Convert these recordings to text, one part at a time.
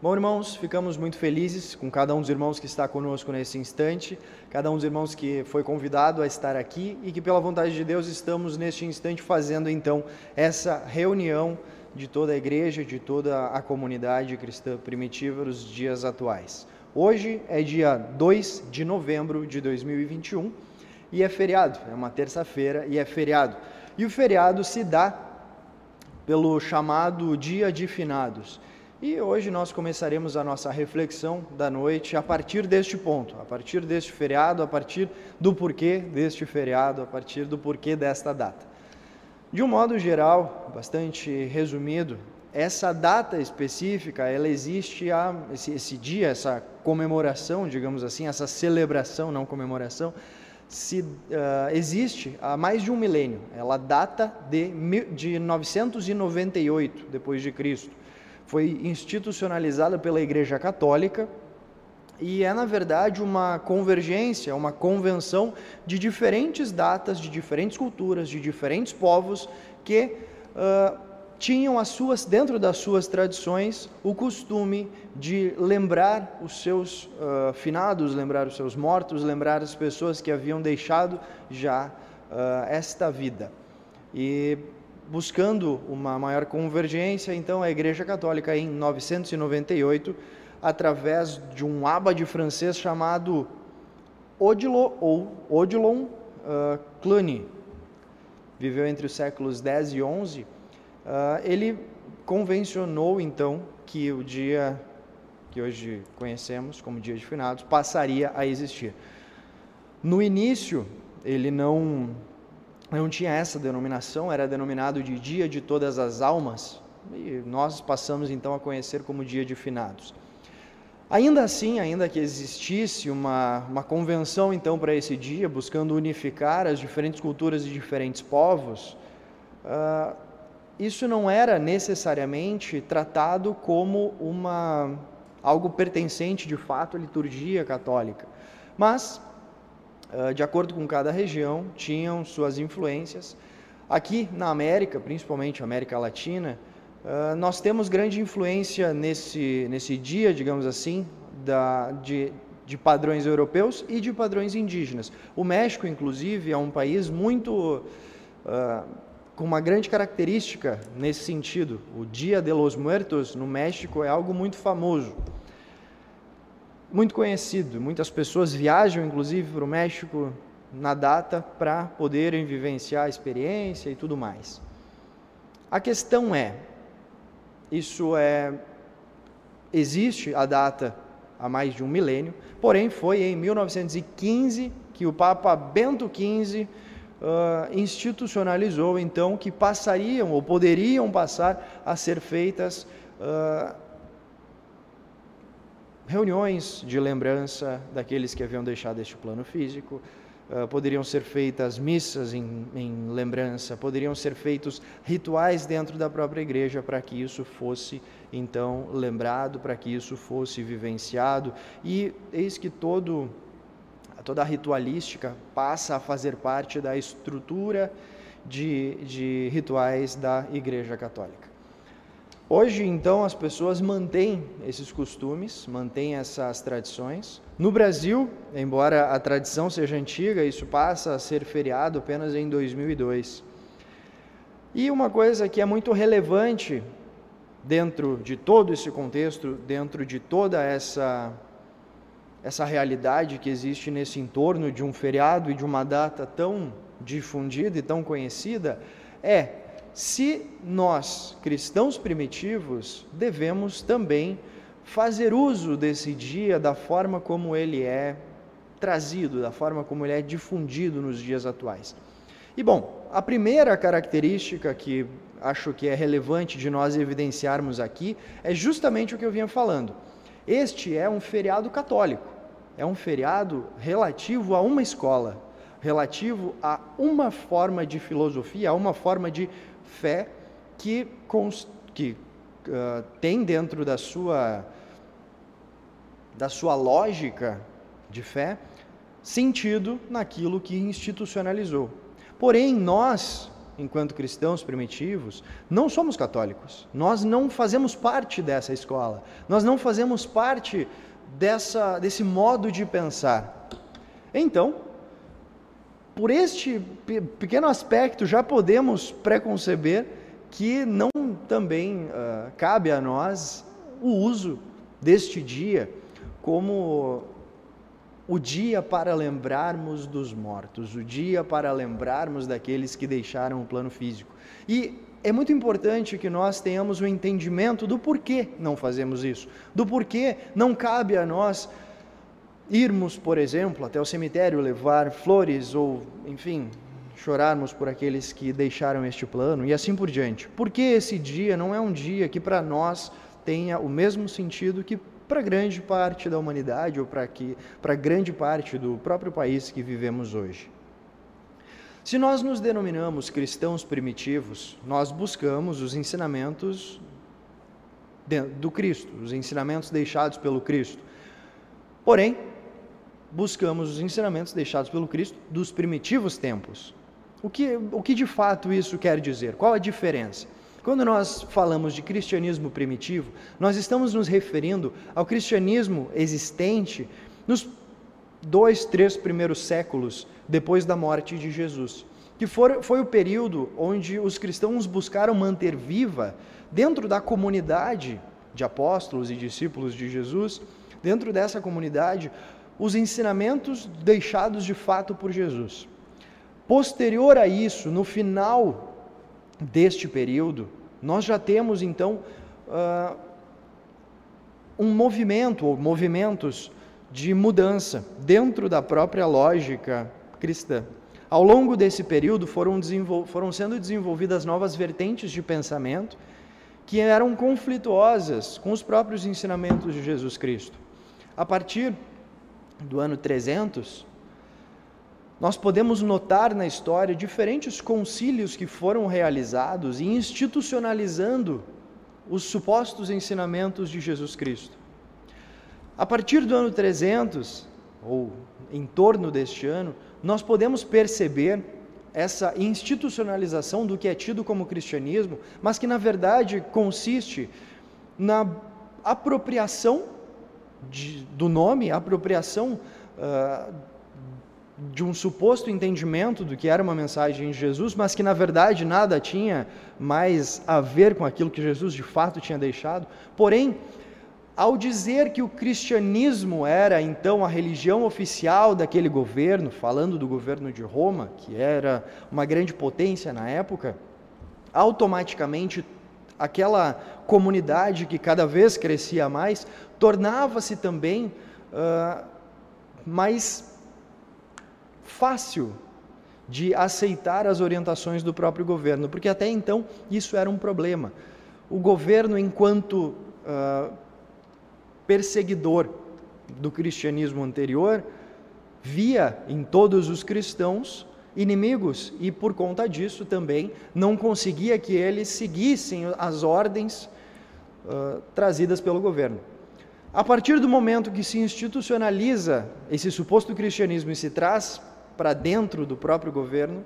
Bom, irmãos, ficamos muito felizes com cada um dos irmãos que está conosco nesse instante, cada um dos irmãos que foi convidado a estar aqui e que, pela vontade de Deus, estamos neste instante fazendo então essa reunião de toda a igreja, de toda a comunidade cristã primitiva nos dias atuais. Hoje é dia 2 de novembro de 2021 e é feriado, é uma terça-feira e é feriado. E o feriado se dá pelo chamado Dia de Finados. E hoje nós começaremos a nossa reflexão da noite a partir deste ponto, a partir deste feriado, a partir do porquê deste feriado, a partir do porquê desta data. De um modo geral, bastante resumido, essa data específica, ela existe há esse, esse dia, essa comemoração, digamos assim, essa celebração, não comemoração, se, uh, existe há mais de um milênio. Ela data de, de 998 depois de Cristo foi institucionalizada pela Igreja Católica e é, na verdade, uma convergência, uma convenção de diferentes datas, de diferentes culturas, de diferentes povos que uh, tinham as suas, dentro das suas tradições, o costume de lembrar os seus uh, finados, lembrar os seus mortos, lembrar as pessoas que haviam deixado já uh, esta vida. E buscando uma maior convergência, então a Igreja Católica em 998, através de um abade francês chamado Odilo ou Odilon uh, Cluny, viveu entre os séculos 10 e 11, uh, ele convencionou então que o dia que hoje conhecemos como Dia de Finados passaria a existir. No início, ele não não tinha essa denominação, era denominado de Dia de Todas as Almas, e nós passamos então a conhecer como Dia de Finados. Ainda assim, ainda que existisse uma, uma convenção então para esse dia, buscando unificar as diferentes culturas e diferentes povos, uh, isso não era necessariamente tratado como uma algo pertencente de fato à liturgia católica, mas de acordo com cada região, tinham suas influências. Aqui na América, principalmente América Latina, ah, nós temos grande influência nesse, nesse dia, digamos assim, da, de, de padrões europeus e de padrões indígenas. O México, inclusive, é um país muito. Uh, com uma grande característica nesse sentido. O Dia de los Muertos no México é algo muito famoso muito conhecido. Muitas pessoas viajam, inclusive, para o México na data para poderem vivenciar a experiência e tudo mais. A questão é, isso é existe a data há mais de um milênio, porém foi em 1915 que o Papa Bento XV uh, institucionalizou então que passariam ou poderiam passar a ser feitas uh, reuniões de lembrança daqueles que haviam deixado este plano físico, uh, poderiam ser feitas missas em, em, lembrança, poderiam ser feitos rituais dentro da própria igreja para que isso fosse então lembrado, para que isso fosse vivenciado. E eis que todo, toda a ritualística passa a fazer parte da estrutura de, de rituais da Igreja Católica. Hoje, então, as pessoas mantêm esses costumes, mantêm essas tradições. No Brasil, embora a tradição seja antiga, isso passa a ser feriado apenas em 2002. E uma coisa que é muito relevante dentro de todo esse contexto, dentro de toda essa essa realidade que existe nesse entorno de um feriado e de uma data tão difundida e tão conhecida, é se nós, cristãos primitivos, devemos também fazer uso desse dia da forma como ele é trazido, da forma como ele é difundido nos dias atuais. E bom, a primeira característica que acho que é relevante de nós evidenciarmos aqui é justamente o que eu vinha falando. Este é um feriado católico, é um feriado relativo a uma escola, relativo a uma forma de filosofia, a uma forma de fé que, que uh, tem dentro da sua, da sua lógica de fé sentido naquilo que institucionalizou. Porém, nós, enquanto cristãos primitivos, não somos católicos. Nós não fazemos parte dessa escola. Nós não fazemos parte dessa, desse modo de pensar. Então, por este pequeno aspecto, já podemos preconceber que não também uh, cabe a nós o uso deste dia como o dia para lembrarmos dos mortos, o dia para lembrarmos daqueles que deixaram o plano físico. E é muito importante que nós tenhamos o um entendimento do porquê não fazemos isso, do porquê não cabe a nós irmos, por exemplo, até o cemitério levar flores ou, enfim, chorarmos por aqueles que deixaram este plano e assim por diante. Porque esse dia não é um dia que para nós tenha o mesmo sentido que para grande parte da humanidade ou para que para grande parte do próprio país que vivemos hoje. Se nós nos denominamos cristãos primitivos, nós buscamos os ensinamentos do Cristo, os ensinamentos deixados pelo Cristo. Porém, buscamos os ensinamentos deixados pelo Cristo dos primitivos tempos. O que, o que de fato isso quer dizer? Qual a diferença? Quando nós falamos de cristianismo primitivo, nós estamos nos referindo ao cristianismo existente nos dois, três primeiros séculos depois da morte de Jesus, que for, foi o período onde os cristãos buscaram manter viva, dentro da comunidade de apóstolos e discípulos de Jesus, dentro dessa comunidade, os ensinamentos deixados de fato por Jesus. Posterior a isso, no final deste período, nós já temos então uh, um movimento ou movimentos de mudança dentro da própria lógica cristã. Ao longo desse período foram, foram sendo desenvolvidas novas vertentes de pensamento que eram conflituosas com os próprios ensinamentos de Jesus Cristo. A partir do ano 300, nós podemos notar na história diferentes concílios que foram realizados e institucionalizando os supostos ensinamentos de Jesus Cristo. A partir do ano 300, ou em torno deste ano, nós podemos perceber essa institucionalização do que é tido como cristianismo, mas que na verdade consiste na apropriação de, do nome, apropriação uh, de um suposto entendimento do que era uma mensagem de Jesus, mas que na verdade nada tinha mais a ver com aquilo que Jesus de fato tinha deixado. Porém, ao dizer que o cristianismo era então a religião oficial daquele governo, falando do governo de Roma, que era uma grande potência na época, automaticamente aquela comunidade que cada vez crescia mais tornava-se também uh, mais fácil de aceitar as orientações do próprio governo, porque até então isso era um problema. O governo, enquanto uh, perseguidor do cristianismo anterior, via em todos os cristãos inimigos e, por conta disso, também não conseguia que eles seguissem as ordens uh, trazidas pelo governo. A partir do momento que se institucionaliza esse suposto cristianismo e se traz para dentro do próprio governo,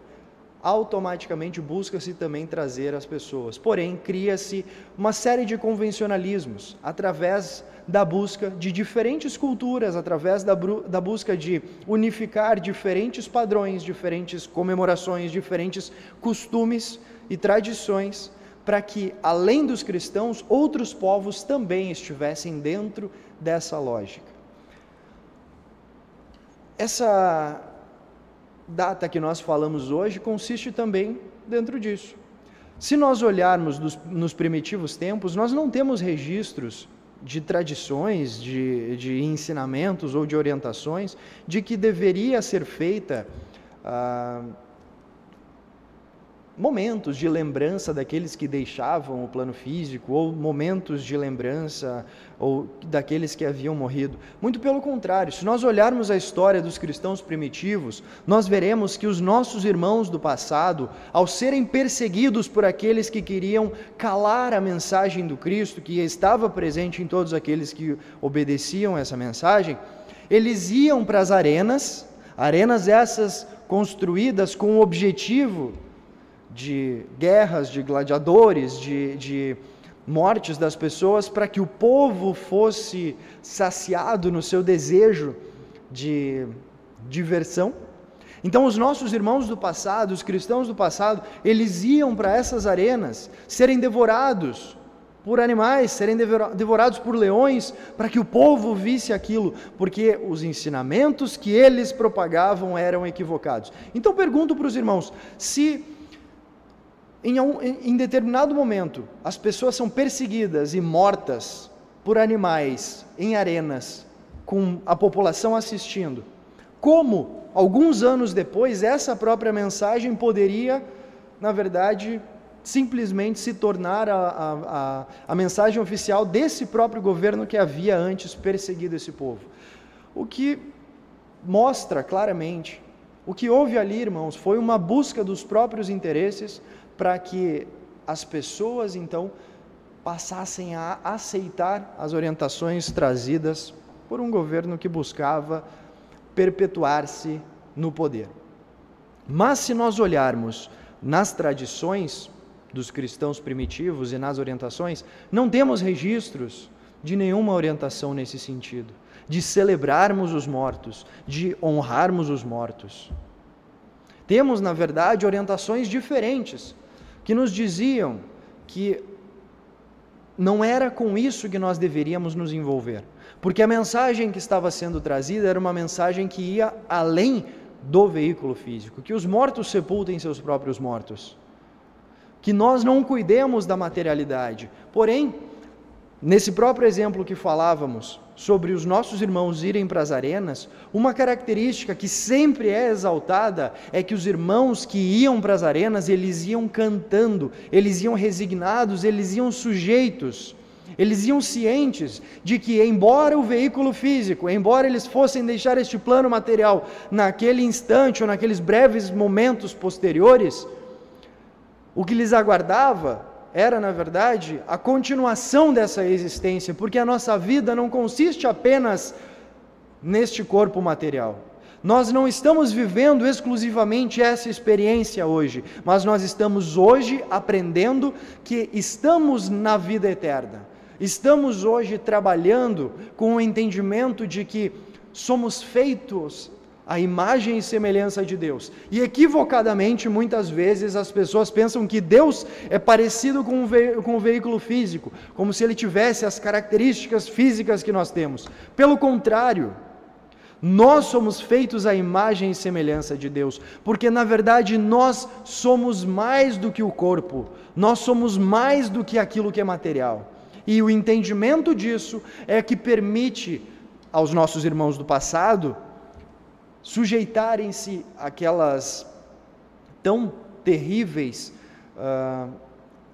automaticamente busca-se também trazer as pessoas. Porém, cria-se uma série de convencionalismos através da busca de diferentes culturas, através da, da, busca de unificar diferentes padrões, diferentes comemorações, diferentes costumes e tradições, para que, além dos cristãos, outros povos também estivessem dentro dessa lógica. Essa data que nós falamos hoje consiste também dentro disso. Se nós olharmos dos, nos primitivos tempos, nós não temos registros de tradições, de, de ensinamentos ou de orientações de que deveria ser feita. Ah, momentos de lembrança daqueles que deixavam o plano físico, ou momentos de lembrança ou daqueles que haviam morrido. Muito pelo contrário, se nós olharmos a história dos cristãos primitivos, nós veremos que os nossos irmãos do passado, ao serem perseguidos por aqueles que queriam calar a mensagem do Cristo, que estava presente em todos aqueles que obedeciam essa mensagem, eles iam para as arenas, arenas essas construídas com o objetivo de guerras, de gladiadores, de, de mortes das pessoas, para que o povo fosse saciado no seu desejo de diversão. Então, os nossos irmãos do passado, os cristãos do passado, eles iam para essas arenas serem devorados por animais, serem devorados por leões, para que o povo visse aquilo, porque os ensinamentos que eles propagavam eram equivocados. Então, pergunto para os irmãos: se em, em determinado momento as pessoas são perseguidas e mortas por animais em arenas, com a população assistindo, como, alguns anos depois, essa própria mensagem poderia, na verdade, simplesmente se tornar a, a, a, a, mensagem oficial desse próprio governo que havia antes perseguido esse povo. O que mostra claramente, o que houve ali, irmãos, foi uma busca dos próprios interesses para que as pessoas então passassem a aceitar as orientações trazidas por um governo que buscava perpetuar-se no poder. Mas se nós olharmos nas tradições dos cristãos primitivos e nas orientações, não temos registros de nenhuma orientação nesse sentido, de celebrarmos os mortos, de honrarmos os mortos. Temos, na verdade, orientações diferentes que nos diziam que não era com isso que nós deveríamos nos envolver. Porque a mensagem que estava sendo trazida era uma mensagem que ia além do veículo físico, que os mortos sepultem seus próprios mortos. Que nós não cuidemos da materialidade. Porém, nesse próprio exemplo que falávamos sobre os nossos irmãos irem para as arenas, uma característica que sempre é exaltada é que os irmãos que iam para as arenas, eles iam cantando, eles iam resignados, eles iam sujeitos. Eles iam cientes de que, embora o veículo físico, embora eles fossem deixar este plano material naquele instante ou naqueles breves momentos posteriores, o que lhes aguardava era, na verdade, a continuação dessa existência, porque a nossa vida não consiste apenas neste corpo material. Nós não estamos vivendo exclusivamente essa experiência hoje, mas nós estamos hoje aprendendo que estamos na vida eterna. Estamos hoje trabalhando com o entendimento de que somos feitos à imagem e semelhança de Deus. E equivocadamente, muitas vezes, as pessoas pensam que Deus é parecido com um, com um veículo físico, como se ele tivesse as características físicas que nós temos. Pelo contrário, nós somos feitos à imagem e semelhança de Deus, porque na verdade nós somos mais do que o corpo, nós somos mais do que aquilo que é material. E o entendimento disso é que permite aos nossos irmãos do passado sujeitarem-se àquelas tão terríveis uh,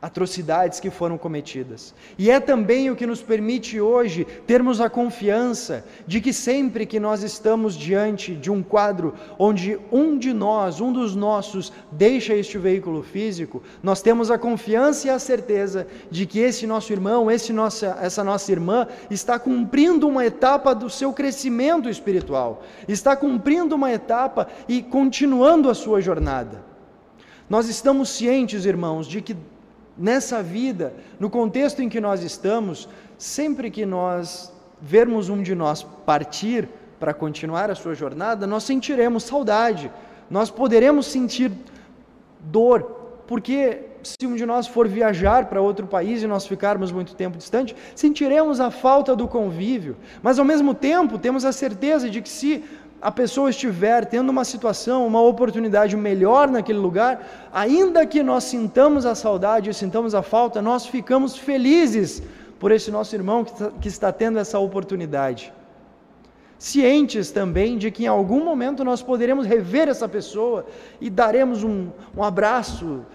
atrocidades que foram cometidas. E é também o que nos permite hoje termos a confiança de que sempre que nós estamos diante de um quadro onde um de nós, um dos nossos, deixa este veículo físico, nós temos a confiança e a certeza de que esse nosso irmão, esse nossa, essa nossa irmã está cumprindo uma etapa do seu crescimento espiritual, está cumprindo uma etapa e continuando a sua jornada. Nós estamos cientes, irmãos, de que nessa vida, no contexto em que nós estamos, sempre que nós vermos um de nós partir para continuar a sua jornada, nós sentiremos saudade, nós poderemos sentir dor, porque se um de nós for viajar para outro país e nós ficarmos muito tempo distante, sentiremos a falta do convívio, mas ao mesmo tempo temos a certeza de que se a pessoa estiver tendo uma situação, uma oportunidade melhor naquele lugar, ainda que nós sintamos a saudade sintamos a falta, nós ficamos felizes por esse nosso irmão que, tá, que está tendo essa oportunidade. Cientes também de que em algum momento nós poderemos rever essa pessoa e daremos um, um abraço,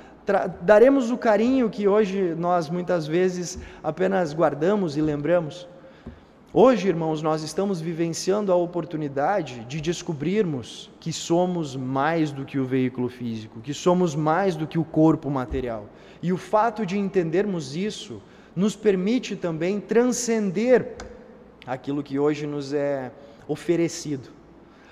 daremos o carinho que hoje nós muitas vezes apenas guardamos e lembramos. Hoje, irmãos, nós estamos vivenciando a oportunidade de descobrirmos que somos mais do que o veículo físico, que somos mais do que o corpo material. E o fato de entendermos isso nos permite também transcender aquilo que hoje nos é oferecido.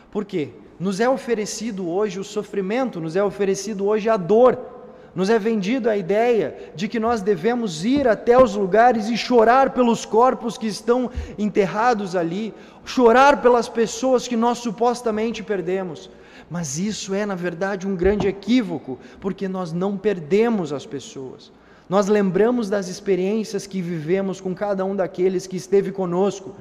Por quê? Nos é oferecido hoje o sofrimento, nos é oferecido hoje a dor, Nos é vendida a ideia de que nós devemos ir até os lugares e chorar pelos corpos que estão enterrados ali, chorar pelas pessoas que nós supostamente perdemos. Mas isso é, na verdade, um grande equívoco, porque nós não perdemos as pessoas. Nós lembramos das experiências que vivemos com cada um daqueles que esteve conosco.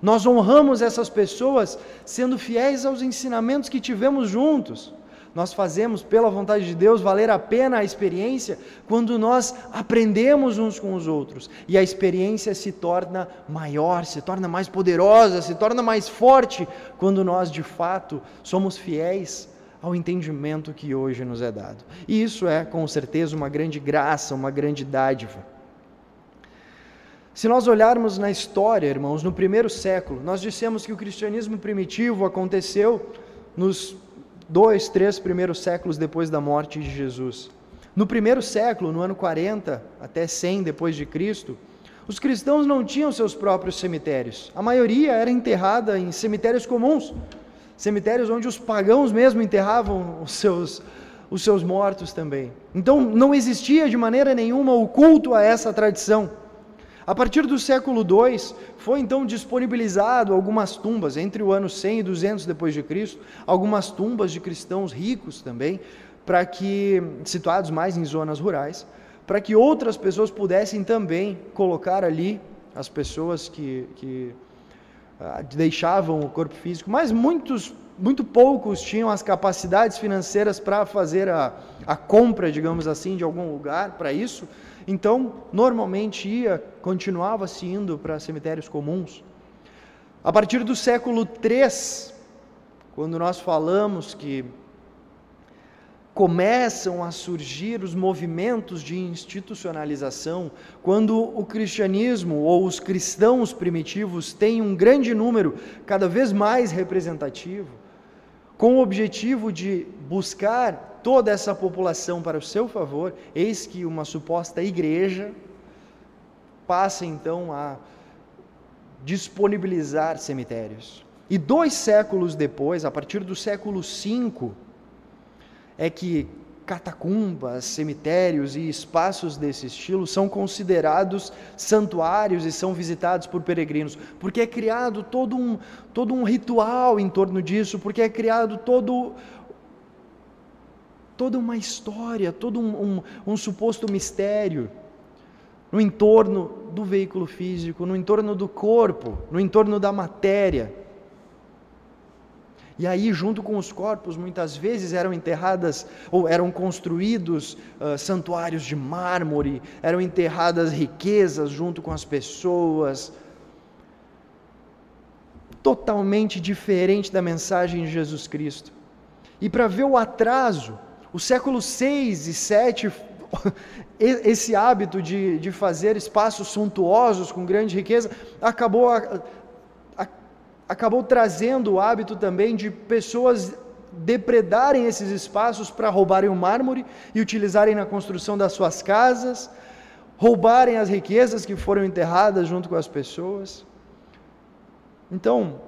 Nós honramos essas pessoas sendo fiéis aos ensinamentos que tivemos juntos. Nós fazemos, pela vontade de Deus, valer a pena a experiência quando nós aprendemos uns com os outros e a experiência se torna maior, se torna mais poderosa, se torna mais forte quando nós de fato somos fiéis ao entendimento que hoje nos é dado. E isso é, com certeza, uma grande graça, uma grande dádiva. Se nós olharmos na história, irmãos, no primeiro século, nós dissemos que o cristianismo primitivo aconteceu nos dois, três primeiros séculos depois da morte de Jesus. No primeiro século, no ano 40 até 100 depois de Cristo, os cristãos não tinham seus próprios cemitérios. A maioria era enterrada em cemitérios comuns, cemitérios onde os pagãos mesmo enterravam os seus os seus mortos também. Então não existia de maneira nenhuma o culto a essa tradição. A partir do século II, foi então disponibilizado algumas tumbas, entre o ano 100 e 200 depois de Cristo, algumas tumbas de cristãos ricos também, para que situados mais em zonas rurais, para que outras pessoas pudessem também colocar ali as pessoas que, que ah, deixavam o corpo físico, mas muitos muito poucos tinham as capacidades financeiras para fazer a, a compra, digamos assim, de algum lugar para isso. Então, normalmente ia, continuava-se indo para cemitérios comuns. A partir do século III, quando nós falamos que começam a surgir os movimentos de institucionalização, quando o cristianismo ou os cristãos primitivos têm um grande número, cada vez mais representativo, com o objetivo de buscar toda essa população para o seu favor, eis que uma suposta igreja passa então a disponibilizar cemitérios. E dois séculos depois, a partir do século V, é que catacumbas, cemitérios e espaços desse estilo são considerados santuários e são visitados por peregrinos, porque é criado todo um, todo um ritual em torno disso, porque é criado todo toda uma história, todo um, um, um suposto mistério no entorno do veículo físico, no entorno do corpo, no entorno da matéria. E aí, junto com os corpos, muitas vezes eram enterradas ou eram construídos uh, santuários de mármore, eram enterradas riquezas junto com as pessoas. Totalmente diferente da mensagem de Jesus Cristo. E para ver o atraso, o século 6 e 7, esse hábito de, de fazer espaços suntuosos com grande riqueza acabou acabou trazendo o hábito também de pessoas depredarem esses espaços para roubarem o mármore e utilizarem na construção das suas casas, roubarem as riquezas que foram enterradas junto com as pessoas. Então,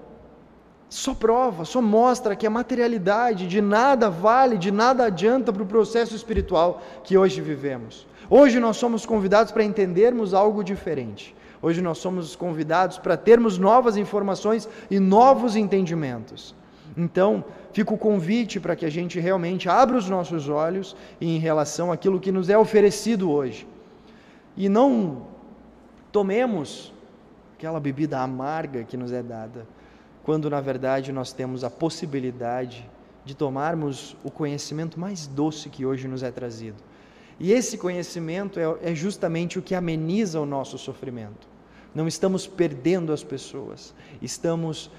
só prova, só mostra que a materialidade de nada vale, de nada adianta para o processo espiritual que hoje vivemos. Hoje nós somos convidados para entendermos algo diferente. Hoje nós somos convidados para termos novas informações e novos entendimentos. Então, fica o convite para que a gente realmente abra os nossos olhos em relação àquilo que nos é oferecido hoje. E não tomemos aquela bebida amarga que nos é dada, quando na verdade nós temos a possibilidade de tomarmos o conhecimento mais doce que hoje nos é trazido e esse conhecimento é, é justamente o que ameniza o nosso sofrimento. Não estamos perdendo as pessoas, estamos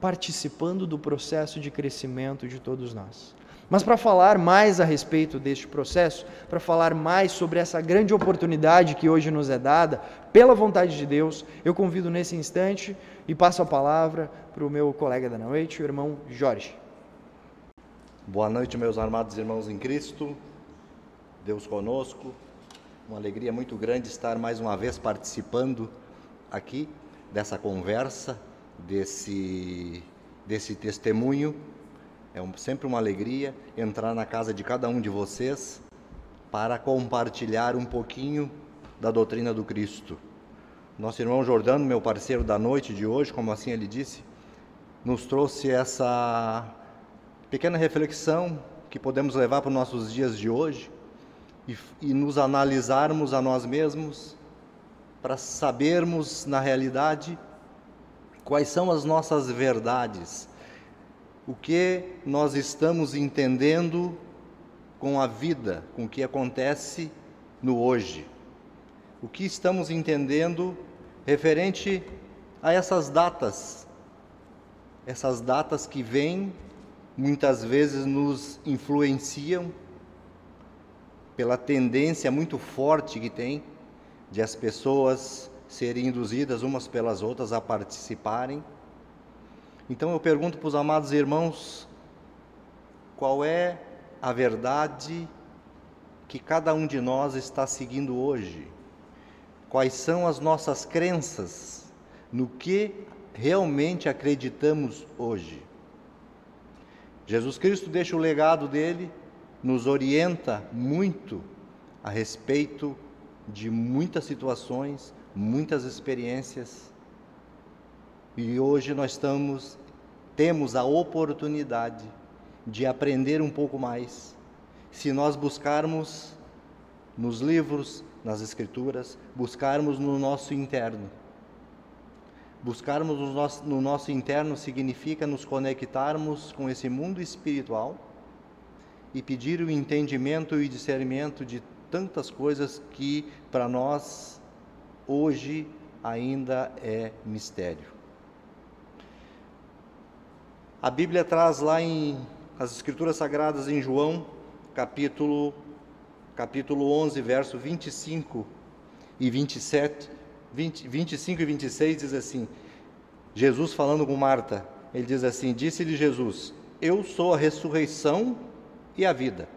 participando do processo de crescimento de todos nós. Mas para falar mais a respeito deste processo, para falar mais sobre essa grande oportunidade que hoje nos é dada, pela vontade de Deus, eu convido nesse instante e passo a palavra para o meu colega da noite, o irmão Jorge. Boa noite, meus amados irmãos em Cristo. Deus conosco. Uma alegria muito grande estar mais uma vez participando aqui dessa conversa, desse, desse testemunho. É um, sempre uma alegria entrar na casa de cada um de vocês para compartilhar um pouquinho da doutrina do Cristo. Nosso irmão Jordano, meu parceiro da noite de hoje, como assim ele disse, nos trouxe essa pequena reflexão que podemos levar para os nossos dias de hoje e, e nos analisarmos a nós mesmos para sabermos na realidade quais são as nossas verdades, o que nós estamos entendendo com a vida, com o que acontece no hoje. O que estamos entendendo referente a essas datas, essas datas que vêm, muitas vezes nos influenciam pela tendência muito forte que tem de as pessoas serem induzidas umas pelas outras a participarem. Então eu pergunto para os amados irmãos, qual é a verdade que cada um de nós está seguindo hoje? Quais são as nossas crenças? No que realmente acreditamos hoje? Jesus Cristo deixa o legado dele, nos orienta muito a respeito de muitas situações, muitas experiências. E hoje nós estamos temos a oportunidade de aprender um pouco mais. Se nós buscarmos nos livros, nas escrituras, buscarmos no nosso interno. Buscarmos no nosso, no nosso interno significa nos conectarmos com esse mundo espiritual e pedir o entendimento e discernimento de tantas coisas que para nós hoje ainda é mistério. A Bíblia traz lá em as Escrituras Sagradas em João, capítulo capítulo 11, verso 25 e 27, 20, 25 e 26 diz assim: Jesus falando com Marta, ele diz assim: Disse-lhe Jesus: Eu sou a ressurreição e a vida.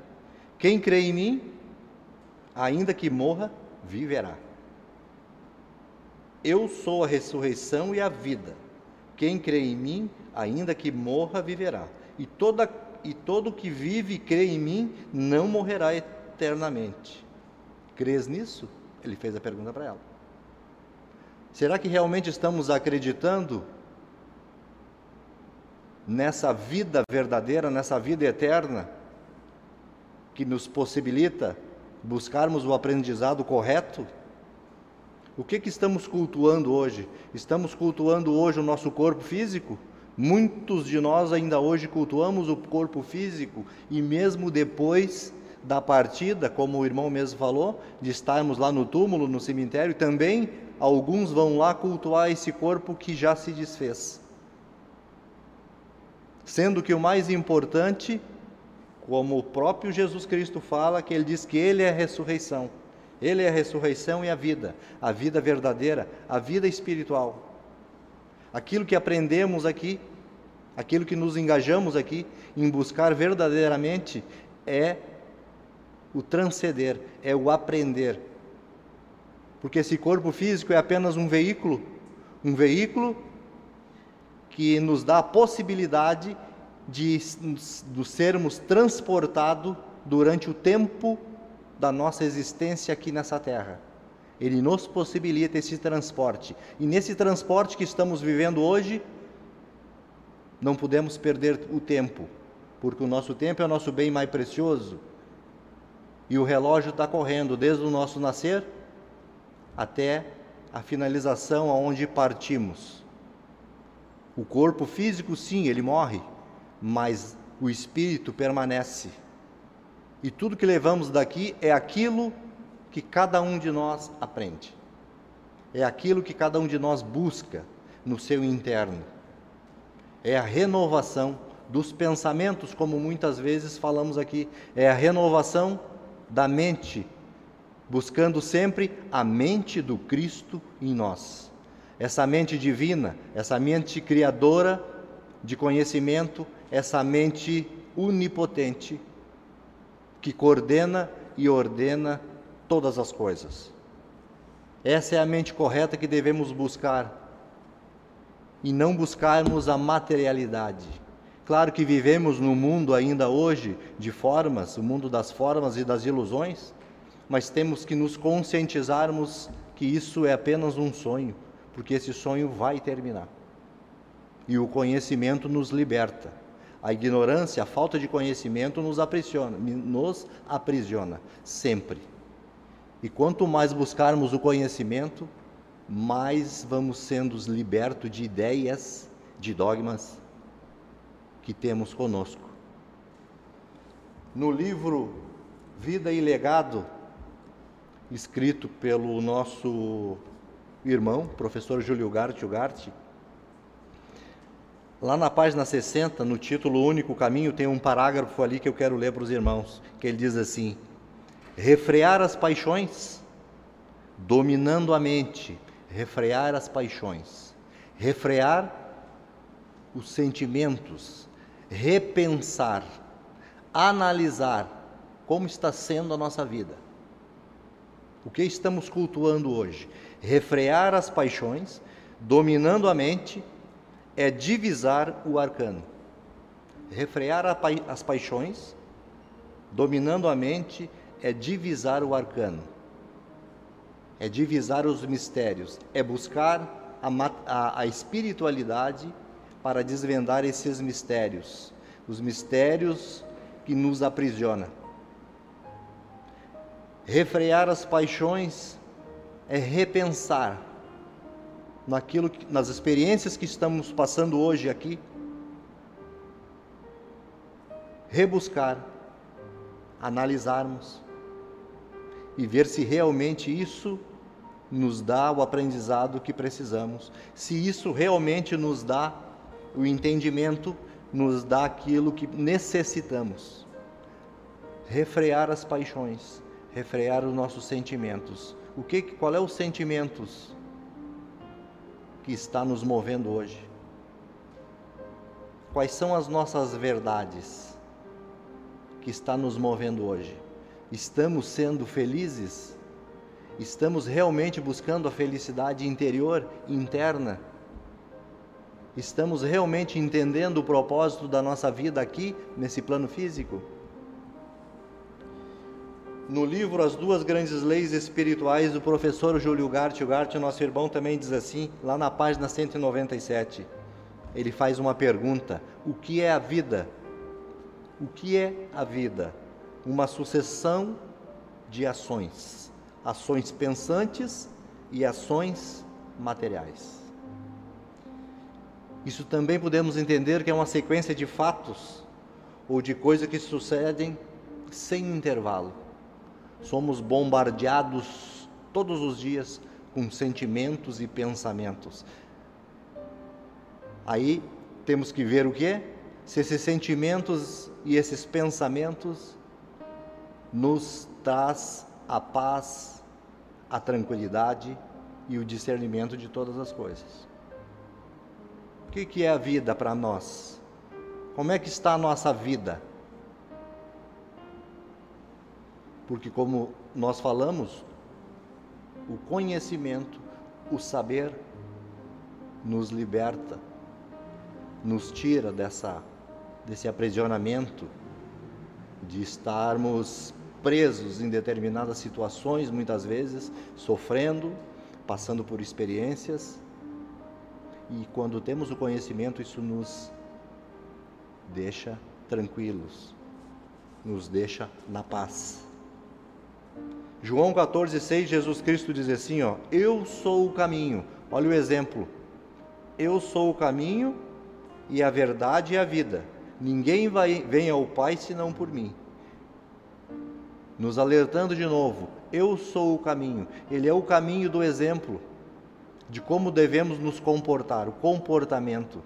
Quem crê em mim, ainda que morra, viverá. Eu sou a ressurreição e a vida. Quem crê em mim, ainda que morra, viverá. E, toda, e todo que vive e crê em mim não morrerá eternamente. Crês nisso? Ele fez a pergunta para ela. Será que realmente estamos acreditando nessa vida verdadeira, nessa vida eterna, que nos possibilita buscarmos o aprendizado correto? O que, que estamos cultuando hoje? Estamos cultuando hoje o nosso corpo físico? Muitos de nós ainda hoje cultuamos o corpo físico e mesmo depois da partida, como o irmão mesmo falou, de estarmos lá no túmulo, no cemitério, também alguns vão lá cultuar esse corpo que já se desfez. Sendo que o mais importante, como o próprio Jesus Cristo fala, que ele diz que ele é a ressurreição. Ele é a ressurreição e a vida, a vida verdadeira, a vida espiritual. Aquilo que aprendemos aqui, aquilo que nos engajamos aqui em buscar verdadeiramente é o transcender, é o aprender. Porque esse corpo físico é apenas um veículo, um veículo que nos dá a possibilidade de, de sermos transportados durante o tempo da nossa existência aqui nessa terra. Ele nos possibilita esse transporte. E nesse transporte que estamos vivendo hoje, não podemos perder o tempo, porque o nosso tempo é o nosso bem mais precioso. E o relógio está correndo desde o nosso nascer até a finalização aonde partimos. O corpo físico, sim, ele morre, mas o espírito permanece. E tudo que levamos daqui é aquilo que cada um de nós aprende. É aquilo que cada um de nós busca no seu interno. É a renovação dos pensamentos, como muitas vezes falamos aqui, é a renovação da mente, buscando sempre a mente do Cristo em nós. Essa mente divina, essa mente criadora de conhecimento, essa mente onipotente que coordena e ordena todas as coisas. Essa é a mente correta que devemos buscar e não buscarmos a materialidade. Claro que vivemos no mundo ainda hoje de formas, o mundo das formas e das ilusões, mas temos que nos conscientizarmos que isso é apenas um sonho, porque esse sonho vai terminar. E o conhecimento nos liberta. A ignorância, a falta de conhecimento nos aprisiona, nos aprisiona sempre. E quanto mais buscarmos o conhecimento, mais vamos sendo libertos de ideias, de dogmas que temos conosco. No livro Vida e Legado, escrito pelo nosso irmão, professor Júlio Garte Ugarte, lá na página 60, no título Único Caminho, tem um parágrafo ali que eu quero ler para os irmãos, que ele diz assim: refrear as paixões, dominando a mente, refrear as paixões, refrear os sentimentos, repensar, analisar como está sendo a nossa vida. O que estamos cultuando hoje? Refrear as paixões, dominando a mente, é divisar o arcano. Refrear as paixões, dominando a mente, é divisar o arcano, é divisar os mistérios, é buscar a, a, a espiritualidade para desvendar esses mistérios, os mistérios que nos aprisiona. Refrear as paixões é repensar naquilo, nas experiências que estamos passando hoje aqui, rebuscar, analisarmos e ver se realmente isso nos dá o aprendizado que precisamos, se isso realmente nos dá o entendimento, nos dá aquilo que necessitamos. Refrear as paixões, refrear os nossos sentimentos. O que, qual é os sentimentos que está nos movendo hoje? Quais são as nossas verdades que está nos movendo hoje? Estamos sendo felizes? Estamos realmente buscando a felicidade interior, interna? Estamos realmente entendendo o propósito da nossa vida aqui, nesse plano físico? No livro As Duas Grandes Leis Espirituais, o professor Júlio Garte, o Garte, nosso irmão, também diz assim, lá na página 197. Ele faz uma pergunta: O que é a vida? O que é a vida? Uma sucessão de ações, ações pensantes e ações materiais. Isso também podemos entender que é uma sequência de fatos ou de coisas que sucedem sem intervalo. Somos bombardeados todos os dias com sentimentos e pensamentos. Aí temos que ver o que? Se esses sentimentos e esses pensamentos nos traz a paz, a tranquilidade e o discernimento de todas as coisas. O que, que é a vida para nós? Como é que está a nossa vida? Porque, como nós falamos, o conhecimento, o saber, nos liberta, nos tira dessa, desse aprisionamento de estarmos presos em determinadas situações, muitas vezes sofrendo, passando por experiências. E quando temos o conhecimento, isso nos deixa tranquilos, nos deixa na paz. João 14,6, Jesus Cristo diz assim: ó, Eu sou o caminho. Olha o exemplo. Eu sou o caminho e a verdade e a vida. Ninguém vai, vem ao Pai senão por mim nos alertando de novo: eu sou o caminho. Ele é o caminho do exemplo de como devemos nos comportar, o comportamento.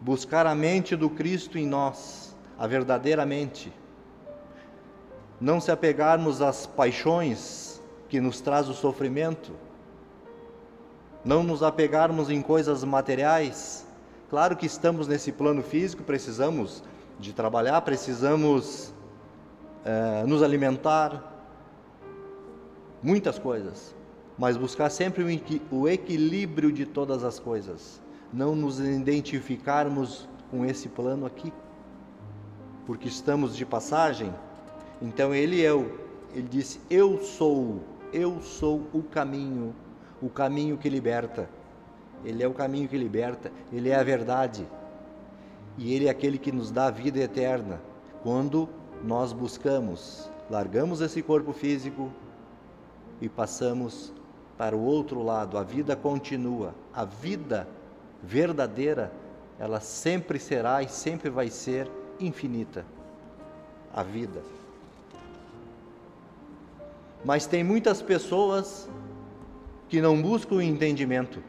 Buscar a mente do Cristo em nós, a verdadeira mente. Não se apegarmos às paixões que nos traz o sofrimento. Não nos apegarmos em coisas materiais. Claro que estamos nesse plano físico, precisamos de trabalhar, precisamos é, nos alimentar, muitas coisas, mas buscar sempre o equilíbrio de todas as coisas, não nos identificarmos com esse plano aqui, porque estamos de passagem, então ele é o, Ele disse: Eu sou, eu sou o caminho, o caminho que liberta. Ele é o caminho que liberta, ele é a verdade. E ele é aquele que nos dá a vida eterna. Quando nós buscamos, largamos esse corpo físico e passamos para o outro lado, a vida continua. A vida verdadeira, ela sempre será e sempre vai ser infinita. A vida. Mas tem muitas pessoas que não buscam entendimento,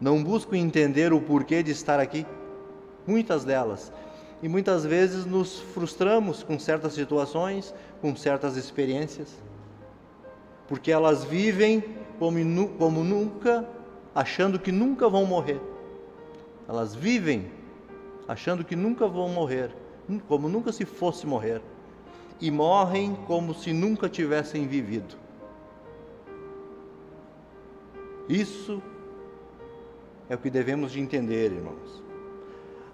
não buscam entender o porquê de estar aqui, muitas delas. E muitas vezes nos frustramos com certas situações, com certas experiências, porque elas vivem como, como nunca, achando que nunca vão morrer. Elas vivem achando que nunca vão morrer, como nunca se fosse morrer, e morrem como se nunca tivessem vivido. Isso é o que devemos de entender, irmãos.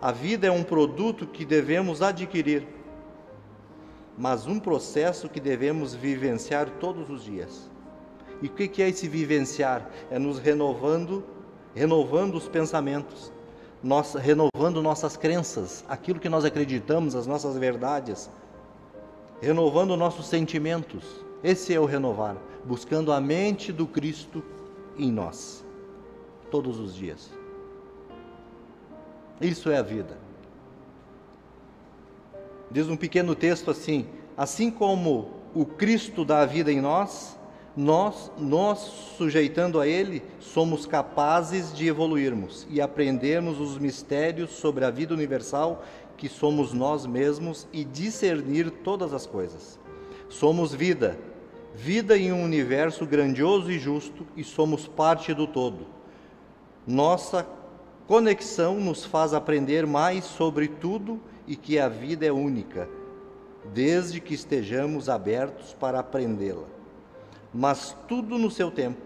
A vida é um produto que devemos adquirir, mas um processo que devemos vivenciar todos os dias. E o que é esse vivenciar? É nos renovando, renovando os pensamentos, nós, renovando nossas crenças, aquilo que nós acreditamos, as nossas verdades, renovando nossos sentimentos. Esse é o renovar, buscando a mente do Cristo em nós, todos os dias. Isso é a vida. Diz um pequeno texto assim: assim como o Cristo dá a vida em nós, nós, nós sujeitando a Ele, somos capazes de evoluirmos e aprendermos os mistérios sobre a vida universal que somos nós mesmos e discernir todas as coisas. Somos vida, vida em um universo grandioso e justo e somos parte do todo. Nossa conexão nos faz aprender mais sobre tudo e que a vida é única, desde que estejamos abertos para aprendê-la. Mas tudo no seu tempo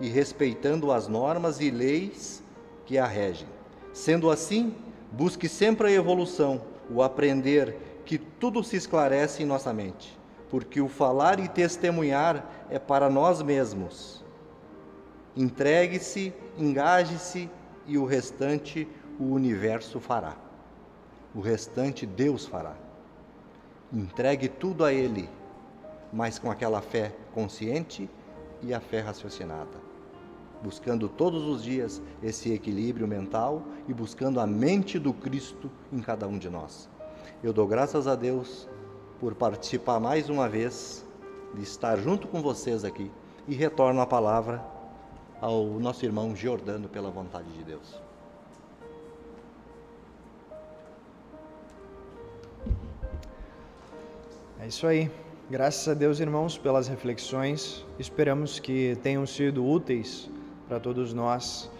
e respeitando as normas e leis que a regem. Sendo assim, busque sempre a evolução, o aprender, que tudo se esclarece em nossa mente porque o falar e testemunhar é para nós mesmos. Entregue-se, engaje-se e o restante o universo fará. O restante Deus fará. Entregue tudo a Ele, mas com aquela fé consciente e a fé raciocinada. Buscando todos os dias esse equilíbrio mental e buscando a mente do Cristo em cada um de nós. Eu dou graças a Deus por participar mais uma vez, de estar junto com vocês aqui e retorno a palavra ao nosso irmão Giordano pela vontade de Deus. É isso aí. Graças a Deus, irmãos, pelas reflexões. Esperamos que tenham sido úteis para todos nós.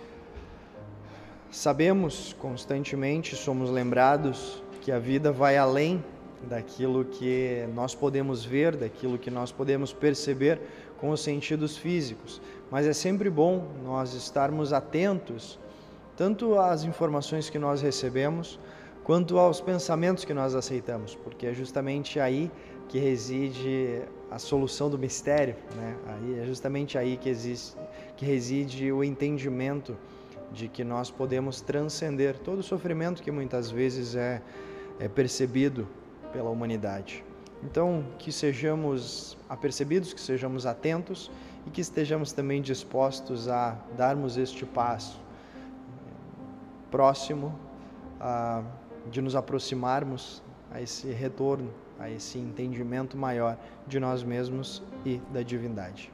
Sabemos constantemente, somos lembrados que a vida vai além daquilo que nós podemos ver, daquilo que nós podemos perceber com os sentidos físicos. Mas é sempre bom nós estarmos atentos tanto às informações que nós recebemos, quanto aos pensamentos que nós aceitamos, porque é justamente aí que reside a solução do mistério, né? Aí é justamente aí que existe, que reside o entendimento de que nós podemos transcender todo o sofrimento que muitas vezes é, é percebido pela humanidade. Então, que sejamos apercebidos, que sejamos atentos e que estejamos também dispostos a darmos este passo próximo a, de nos aproximarmos a esse retorno, a esse entendimento maior de nós mesmos e da divindade.